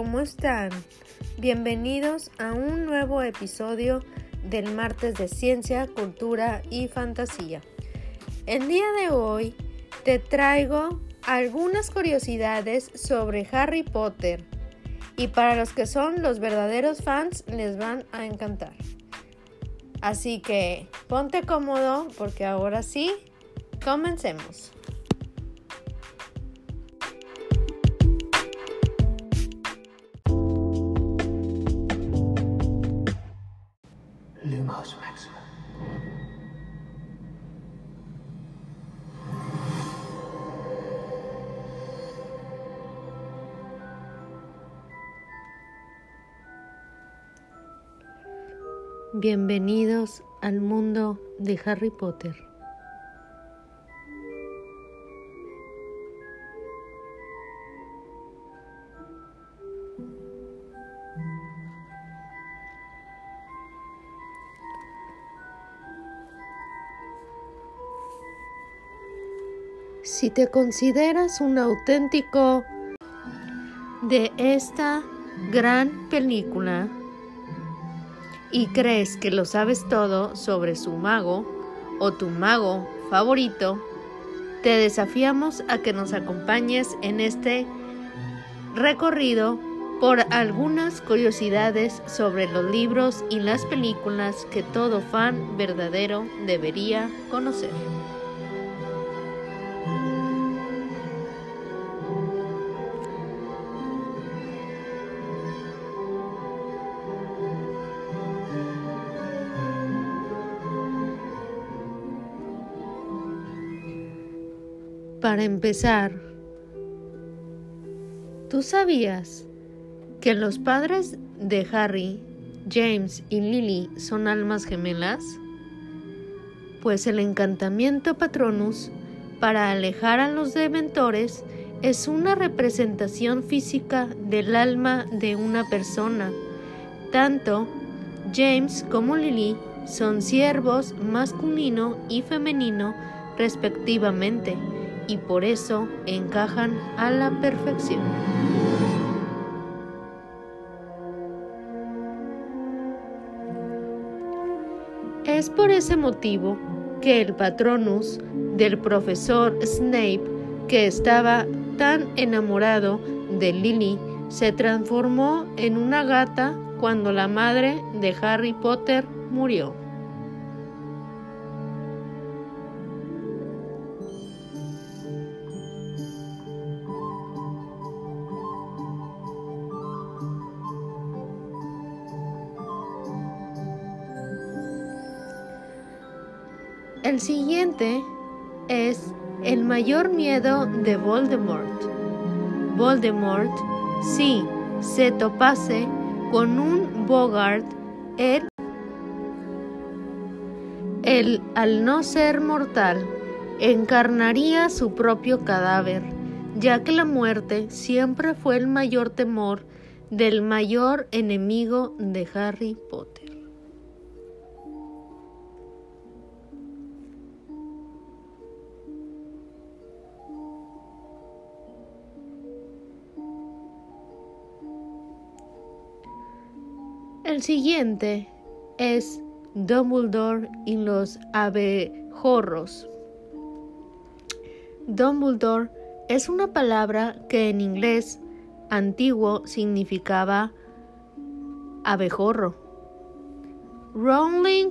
¿cómo están? Bienvenidos a un nuevo episodio del martes de ciencia, cultura y fantasía. El día de hoy te traigo algunas curiosidades sobre Harry Potter y para los que son los verdaderos fans les van a encantar. Así que ponte cómodo porque ahora sí, comencemos. Bienvenidos al mundo de Harry Potter. Te consideras un auténtico de esta gran película, y crees que lo sabes todo sobre su mago o tu mago favorito, te desafiamos a que nos acompañes en este recorrido por algunas curiosidades sobre los libros y las películas que todo fan verdadero debería conocer. Para empezar, ¿tú sabías que los padres de Harry, James y Lily son almas gemelas? Pues el encantamiento Patronus para alejar a los dementores es una representación física del alma de una persona. Tanto James como Lily son siervos masculino y femenino respectivamente y por eso encajan a la perfección. Es por ese motivo que el patronus del profesor Snape, que estaba tan enamorado de Lily, se transformó en una gata cuando la madre de Harry Potter murió. El siguiente es el mayor miedo de Voldemort. Voldemort, si se topase con un Bogart, él, él, al no ser mortal, encarnaría su propio cadáver, ya que la muerte siempre fue el mayor temor del mayor enemigo de Harry Potter. El siguiente es Dumbledore y los abejorros. Dumbledore es una palabra que en inglés antiguo significaba abejorro. Rowling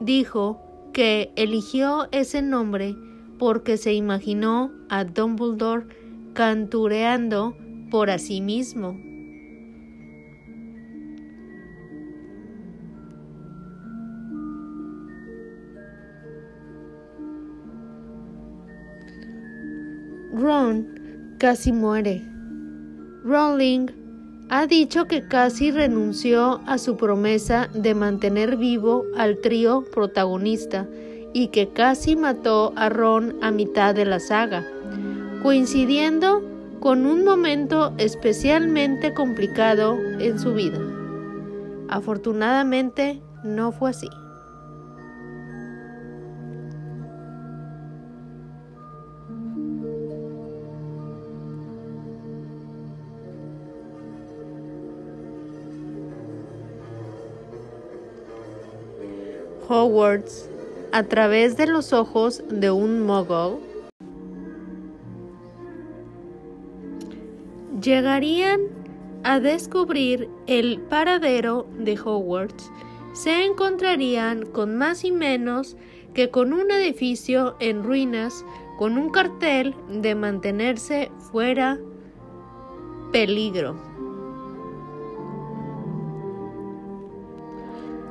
dijo que eligió ese nombre porque se imaginó a Dumbledore cantureando por sí mismo. Ron casi muere. Rowling ha dicho que casi renunció a su promesa de mantener vivo al trío protagonista y que casi mató a Ron a mitad de la saga, coincidiendo con un momento especialmente complicado en su vida. Afortunadamente no fue así. Hogwarts a través de los ojos de un mogul, llegarían a descubrir el paradero de Hogwarts, se encontrarían con más y menos que con un edificio en ruinas con un cartel de mantenerse fuera peligro.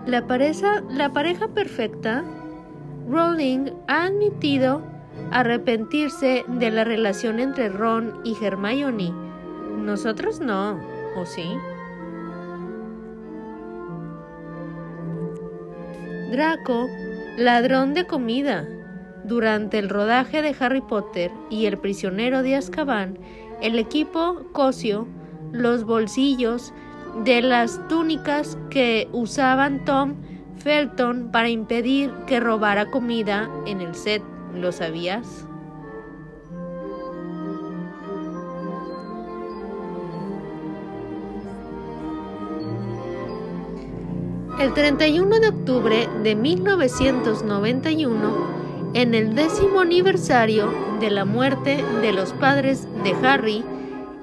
La pareja, la pareja perfecta, Rowling ha admitido arrepentirse de la relación entre Ron y Hermione. Nosotros no, ¿o sí? Draco, ladrón de comida. Durante el rodaje de Harry Potter y El prisionero de Azkaban, el equipo cosió los bolsillos de las túnicas que usaban Tom Felton para impedir que robara comida en el set. ¿Lo sabías? El 31 de octubre de 1991, en el décimo aniversario de la muerte de los padres de Harry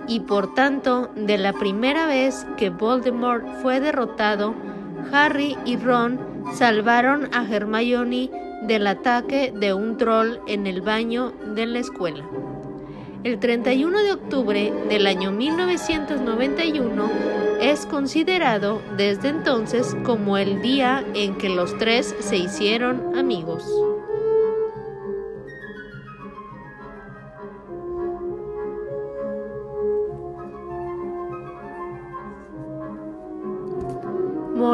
y por tanto de la primera vez que Voldemort fue derrotado, Harry y Ron salvaron a Hermione del ataque de un troll en el baño de la escuela. El 31 de octubre del año 1991 es considerado desde entonces como el día en que los tres se hicieron amigos.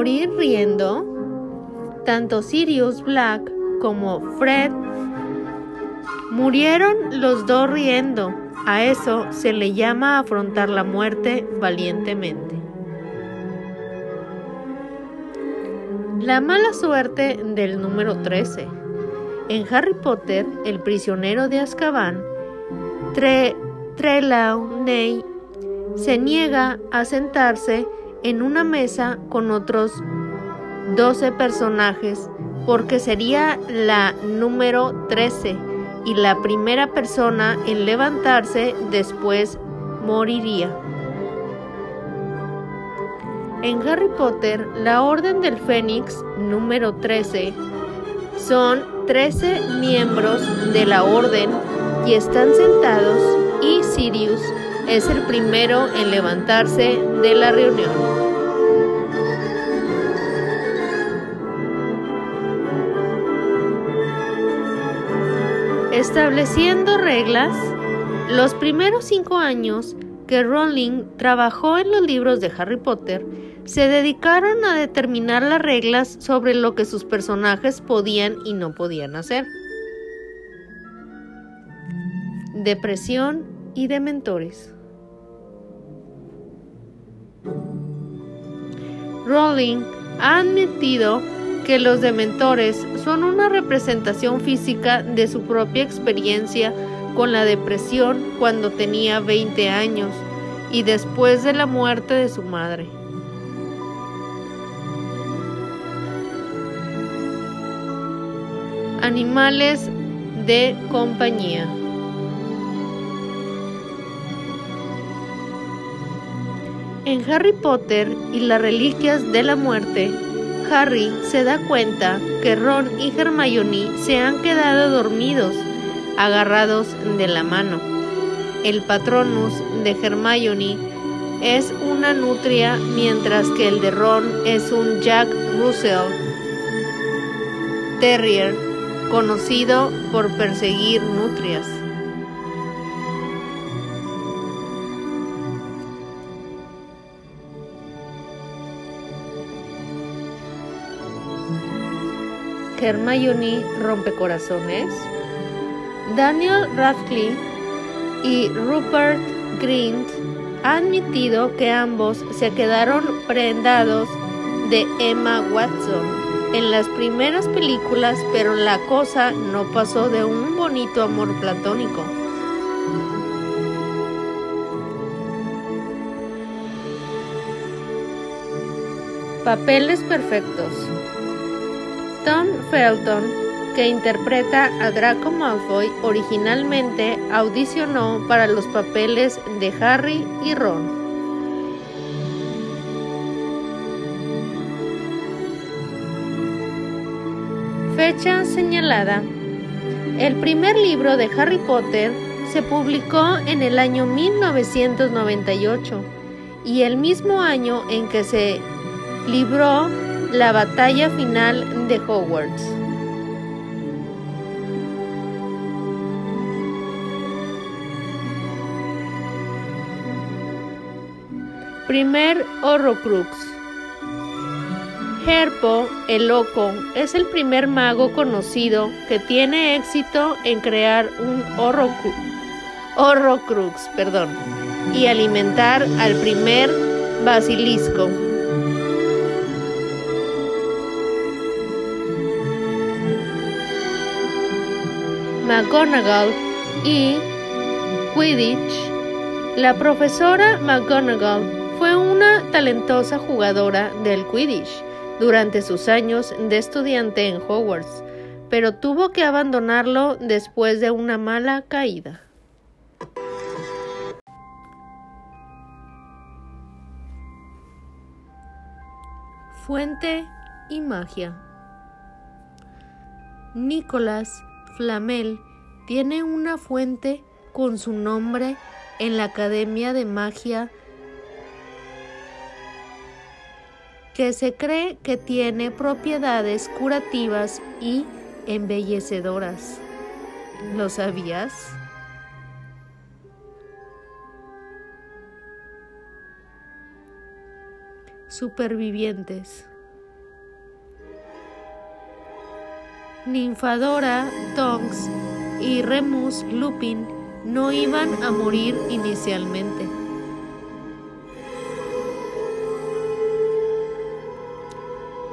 Morir riendo, tanto Sirius Black como Fred murieron los dos riendo. A eso se le llama afrontar la muerte valientemente. La mala suerte del número 13. En Harry Potter, el prisionero de Azkaban, Tre Trelawney se niega a sentarse en una mesa con otros 12 personajes porque sería la número 13 y la primera persona en levantarse después moriría. En Harry Potter, la Orden del Fénix número 13 son 13 miembros de la Orden y están sentados y Sirius es el primero en levantarse de la reunión. Estableciendo reglas, los primeros cinco años que Rowling trabajó en los libros de Harry Potter se dedicaron a determinar las reglas sobre lo que sus personajes podían y no podían hacer. Depresión y dementores. Rowling ha admitido que los dementores son una representación física de su propia experiencia con la depresión cuando tenía 20 años y después de la muerte de su madre. Animales de compañía. En Harry Potter y las Reliquias de la Muerte, Harry se da cuenta que Ron y Hermione se han quedado dormidos, agarrados de la mano. El Patronus de Hermione es una nutria, mientras que el de Ron es un Jack Russell Terrier, conocido por perseguir nutrias. Hermione Rompecorazones, Daniel Radcliffe y Rupert Grint han admitido que ambos se quedaron prendados de Emma Watson en las primeras películas, pero la cosa no pasó de un bonito amor platónico. Papeles perfectos. Tom Felton, que interpreta a Draco Malfoy, originalmente audicionó para los papeles de Harry y Ron. Fecha señalada. El primer libro de Harry Potter se publicó en el año 1998 y el mismo año en que se libró la batalla final de Hogwarts. Primer Horrocrux. Herpo, el loco, es el primer mago conocido que tiene éxito en crear un Horrocrux, perdón, y alimentar al primer basilisco. McGonagall y Quidditch. La profesora McGonagall fue una talentosa jugadora del Quidditch durante sus años de estudiante en Hogwarts, pero tuvo que abandonarlo después de una mala caída. Fuente y magia. Nicolás Flamel tiene una fuente con su nombre en la Academia de Magia que se cree que tiene propiedades curativas y embellecedoras. ¿Lo sabías? Supervivientes. Ninfadora, Tonks y Remus Lupin no iban a morir inicialmente.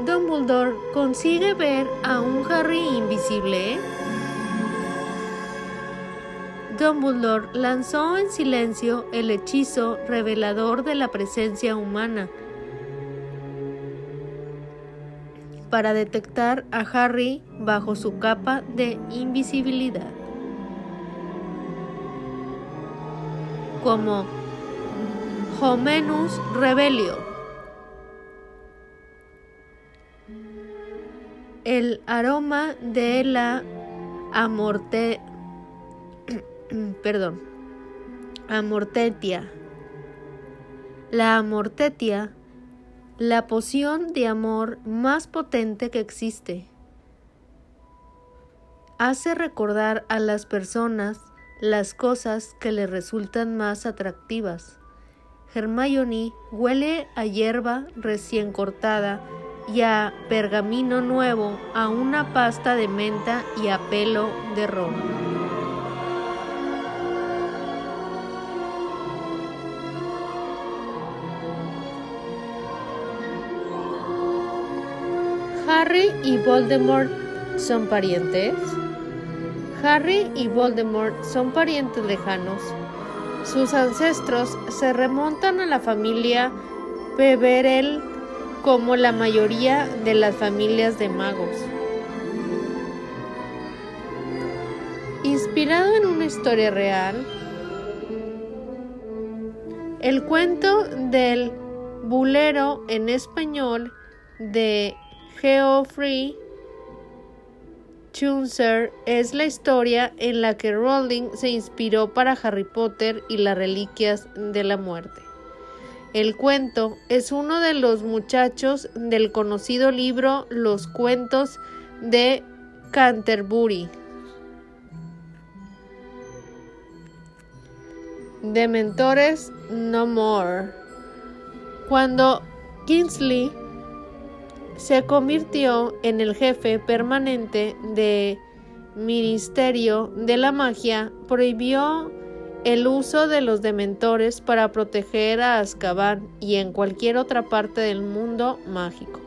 Dumbledore consigue ver a un Harry invisible. Dumbledore lanzó en silencio el hechizo revelador de la presencia humana para detectar a Harry bajo su capa de invisibilidad. Como Homenus Rebelio. El aroma de la amorte perdón, amortetia. La amortetia la poción de amor más potente que existe. Hace recordar a las personas las cosas que le resultan más atractivas. Hermione huele a hierba recién cortada y a pergamino nuevo, a una pasta de menta y a pelo de rojo. Harry y Voldemort son parientes. Harry y Voldemort son parientes lejanos. Sus ancestros se remontan a la familia Peverell como la mayoría de las familias de magos. Inspirado en una historia real, el cuento del bulero en español de Geoffrey Chaucer es la historia en la que Rowling se inspiró para Harry Potter y las Reliquias de la Muerte. El cuento es uno de los muchachos del conocido libro Los cuentos de Canterbury. Dementores No More. Cuando Kingsley se convirtió en el jefe permanente de Ministerio de la Magia, prohibió el uso de los dementores para proteger a Azkaban y en cualquier otra parte del mundo mágico.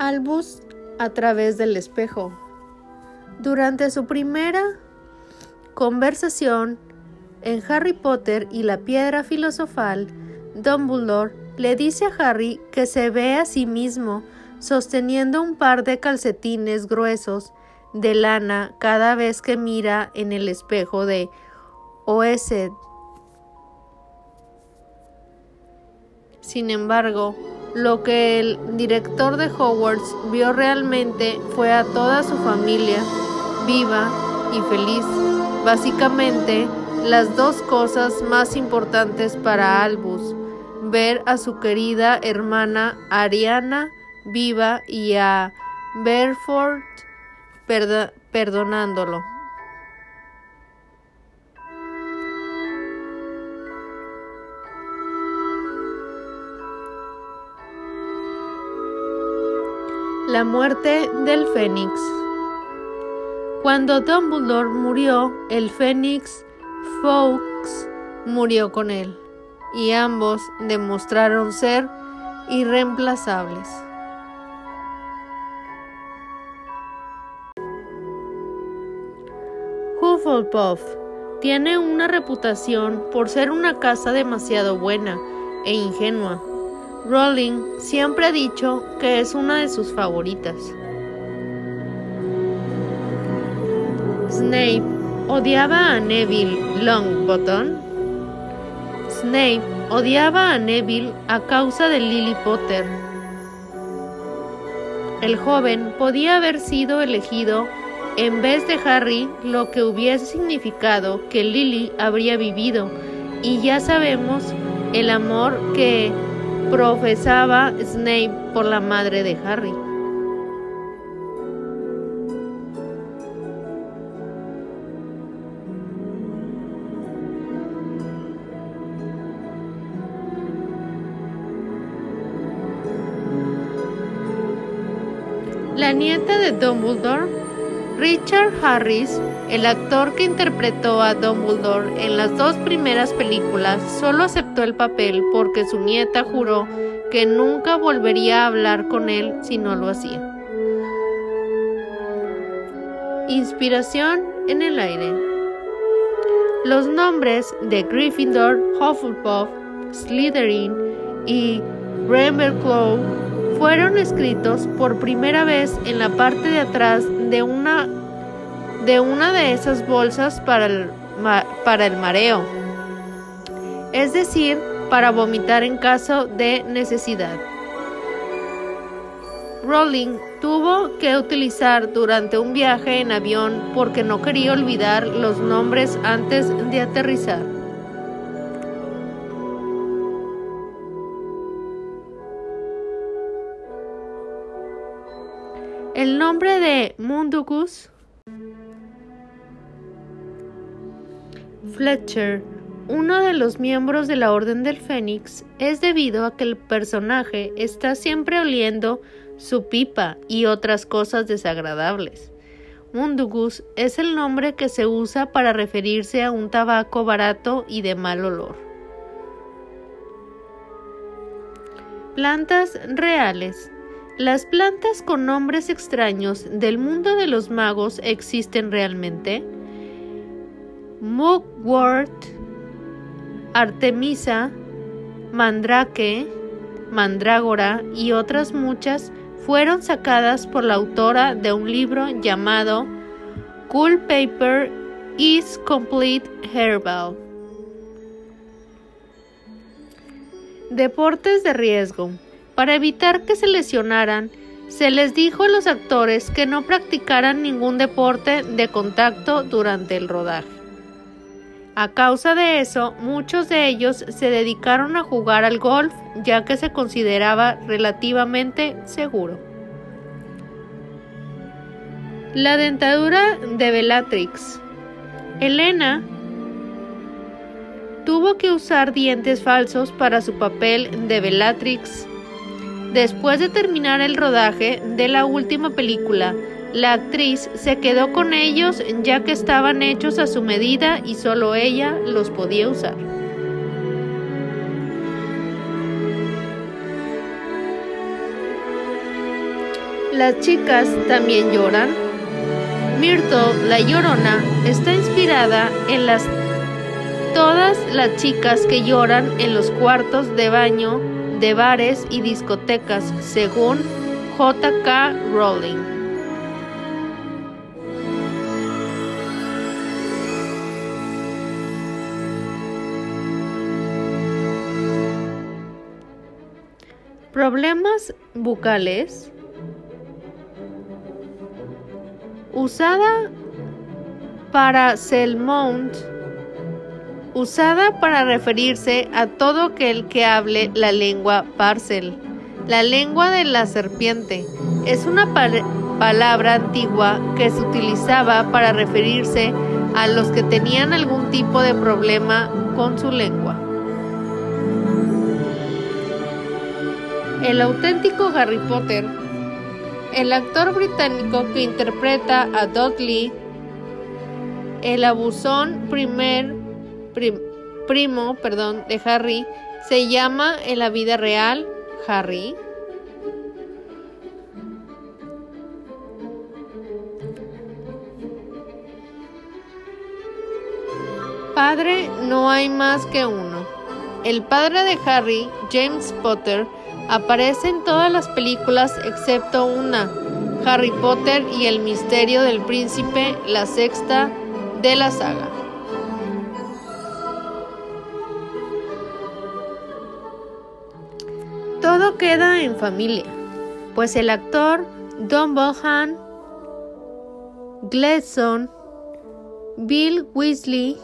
Albus a través del espejo. Durante su primera conversación En Harry Potter y la piedra filosofal, Dumbledore le dice a Harry que se ve a sí mismo sosteniendo un par de calcetines gruesos de lana cada vez que mira en el espejo de Oesed. Sin embargo, lo que el director de Hogwarts vio realmente fue a toda su familia viva y feliz. Básicamente, las dos cosas más importantes para Albus, ver a su querida hermana Ariana viva y a Berford perdonándolo. La muerte del Fénix. Cuando Dumbledore murió, el Fénix Fawkes murió con él, y ambos demostraron ser irreemplazables. Hufflepuff tiene una reputación por ser una casa demasiado buena e ingenua Rowling siempre ha dicho que es una de sus favoritas. Snape odiaba a Neville Longbottom. Snape odiaba a Neville a causa de Lily Potter. El joven podía haber sido elegido en vez de Harry, lo que hubiese significado que Lily habría vivido, y ya sabemos el amor que profesaba Snape por la madre de Harry. La nieta de Dumbledore Richard Harris, el actor que interpretó a Dumbledore en las dos primeras películas, solo aceptó el papel porque su nieta juró que nunca volvería a hablar con él si no lo hacía. Inspiración en el aire. Los nombres de Gryffindor, Hufflepuff, Slytherin y Ravenclaw fueron escritos por primera vez en la parte de atrás de una de, esas bolsas para el mareo, es decir, para vomitar en caso de necesidad. Rowling tuvo que utilizar durante un viaje en avión porque no quería olvidar los nombres antes de aterrizar. El nombre de Mundugus Fletcher, uno de los miembros de la Orden del Fénix, es debido a que el personaje está siempre oliendo su pipa y otras cosas desagradables. Mundugus es el nombre que se usa para referirse a un tabaco barato y de mal olor. Plantas reales. ¿Las plantas con nombres extraños del mundo de los magos existen realmente? Mugwort, Artemisa, Mandrake, Mandrágora y otras muchas fueron sacadas por la autora de un libro llamado Cool Paper is Complete Herbal. Deportes de riesgo. Para evitar que se lesionaran, se les dijo a los actores que no practicaran ningún deporte de contacto durante el rodaje. A causa de eso, muchos de ellos se dedicaron a jugar al golf ya que se consideraba relativamente seguro. La dentadura de Bellatrix. Elena tuvo que usar dientes falsos para su papel de Bellatrix Después de terminar el rodaje de la última película, la actriz se quedó con ellos ya que estaban hechos a su medida y solo ella los podía usar. Las chicas también lloran. Myrtle, la llorona, está inspirada en las todas las chicas que lloran en los cuartos de baño de bares y discotecas, según J.K. Rowling. Problemas bucales. Usada para Selmount. Usada para referirse a todo aquel que hable la lengua parcel. La lengua de la serpiente. Es una palabra antigua que se utilizaba para referirse a los que tenían algún tipo de problema con su lengua. El auténtico Harry Potter. El actor británico que interpreta a Dudley, el abusón primer primo, perdón, de Harry, se llama en la vida real Harry. Padre no hay más que uno. El padre de Harry, James Potter, Aparece en todas las películas excepto una, Harry Potter y el misterio del príncipe, la sexta de la saga. Todo queda en familia, pues el actor Don Bohan Gledson Bill Weasley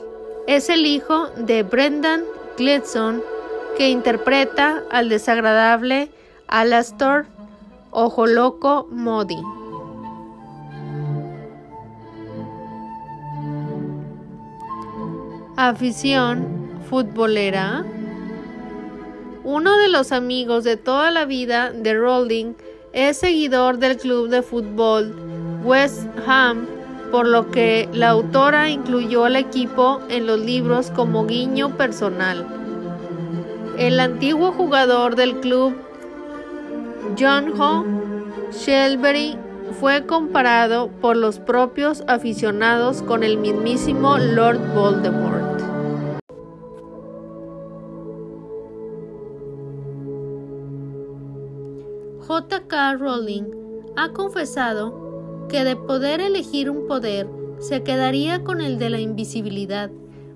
es el hijo de Brendan Gledson que interpreta al desagradable Alastor Ojo Loco Modi. Afición futbolera. Uno de los amigos de toda la vida de Rowling es seguidor del club de fútbol West Ham, por lo que la autora incluyó al equipo en los libros como guiño personal. El antiguo jugador del club, John Ho Shelbury, fue comparado por los propios aficionados con el mismísimo Lord Voldemort. J.K. Rowling ha confesado que de poder elegir un poder, se quedaría con el de la invisibilidad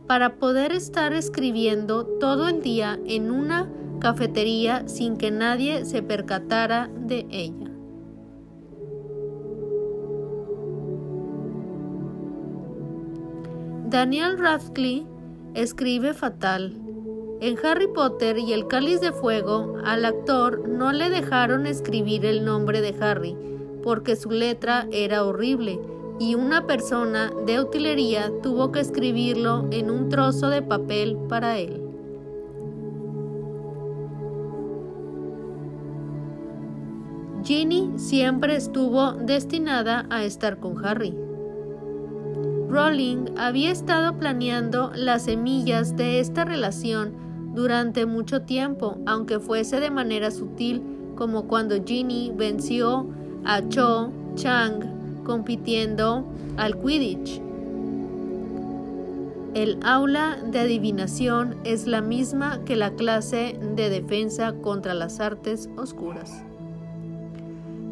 para poder estar escribiendo todo el día en una cafetería sin que nadie se percatara de ella. Daniel Radcliffe escribe fatal. En Harry Potter y el Cáliz de Fuego, al actor no le dejaron escribir el nombre de Harry, porque su letra era horrible y una persona de utilería tuvo que escribirlo en un trozo de papel para él. Ginny siempre estuvo destinada a estar con Harry. Rowling había estado planeando las semillas de esta relación durante mucho tiempo, aunque fuese de manera sutil, como cuando Ginny venció a Cho Chang compitiendo al Quidditch. El aula de adivinación es la misma que la clase de defensa contra las artes oscuras.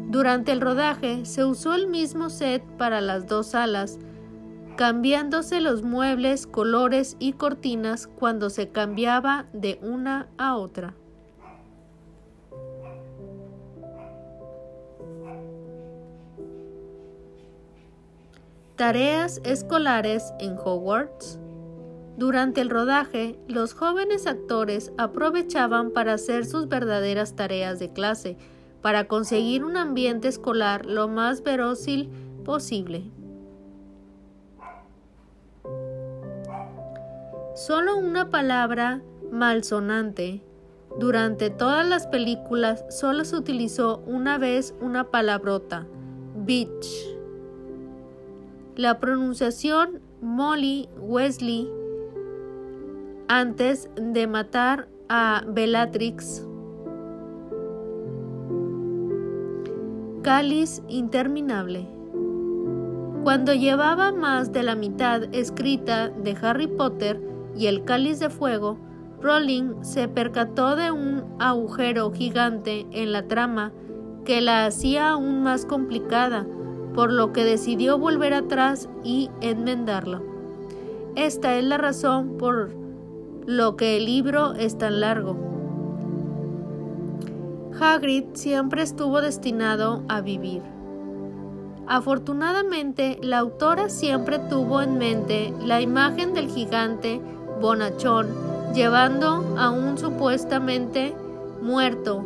Durante el rodaje se usó el mismo set para las dos salas, cambiándose los muebles, colores y cortinas cuando se cambiaba de una a otra. Tareas escolares en Hogwarts. Durante el rodaje, los jóvenes actores aprovechaban para hacer sus verdaderas tareas de clase, para conseguir un ambiente escolar lo más verósil posible. Solo una palabra malsonante. Durante todas las películas solo se utilizó una vez una palabrota, bitch. La pronunciación Molly Wesley antes de matar a Bellatrix. Cáliz interminable. Cuando llevaba más de la mitad escrita de Harry Potter y el cáliz de fuego, Rowling se percató de un agujero gigante en la trama que la hacía aún más complicada, por lo que decidió volver atrás y enmendarlo. Esta es la razón por lo que el libro es tan largo. Hagrid siempre estuvo destinado a vivir. Afortunadamente, la autora siempre tuvo en mente la imagen del gigante bonachón llevando a un supuestamente muerto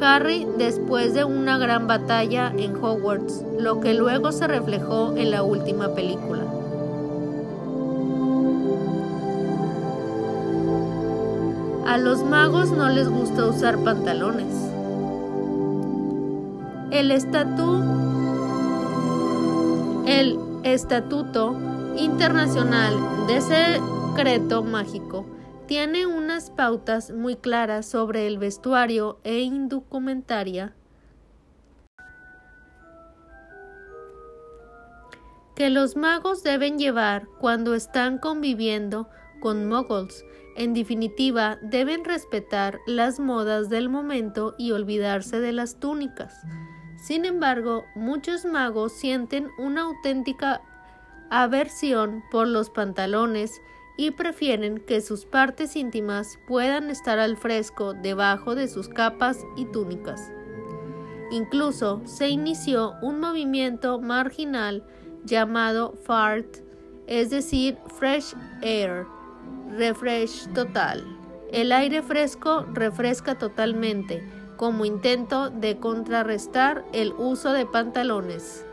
Harry después de una gran batalla en Hogwarts, lo que luego se reflejó en la última película. A los magos no les gusta usar pantalones. El el Estatuto Internacional de Secreto Mágico tiene unas pautas muy claras sobre el vestuario e indumentaria que los magos deben llevar cuando están conviviendo con muggles. En definitiva, deben respetar las modas del momento y olvidarse de las túnicas. Sin embargo, muchos magos sienten una auténtica aversión por los pantalones y prefieren que sus partes íntimas puedan estar al fresco debajo de sus capas y túnicas. Incluso se inició un movimiento marginal llamado FART, es decir, Fresh Air, refresh total. El aire fresco refresca totalmente, como intento de contrarrestar el uso de pantalones.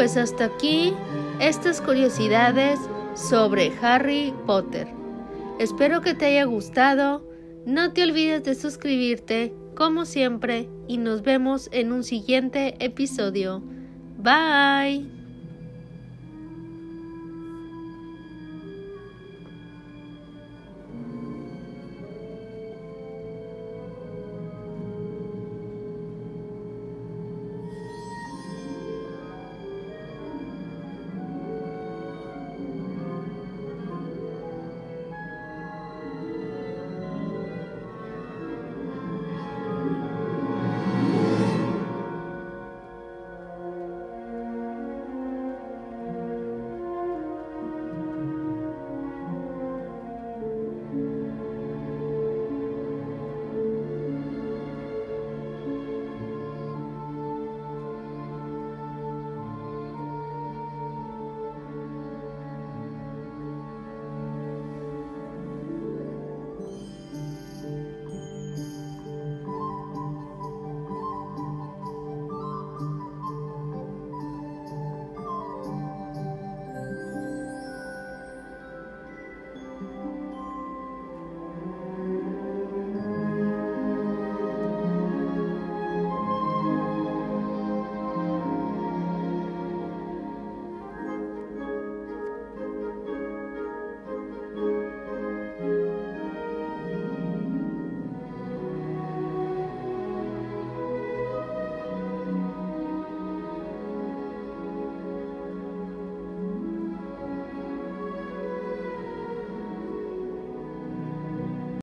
Pues hasta aquí estas curiosidades sobre Harry Potter. Espero que te haya gustado. No te olvides de suscribirte, como siempre, y nos vemos en un siguiente episodio. Bye.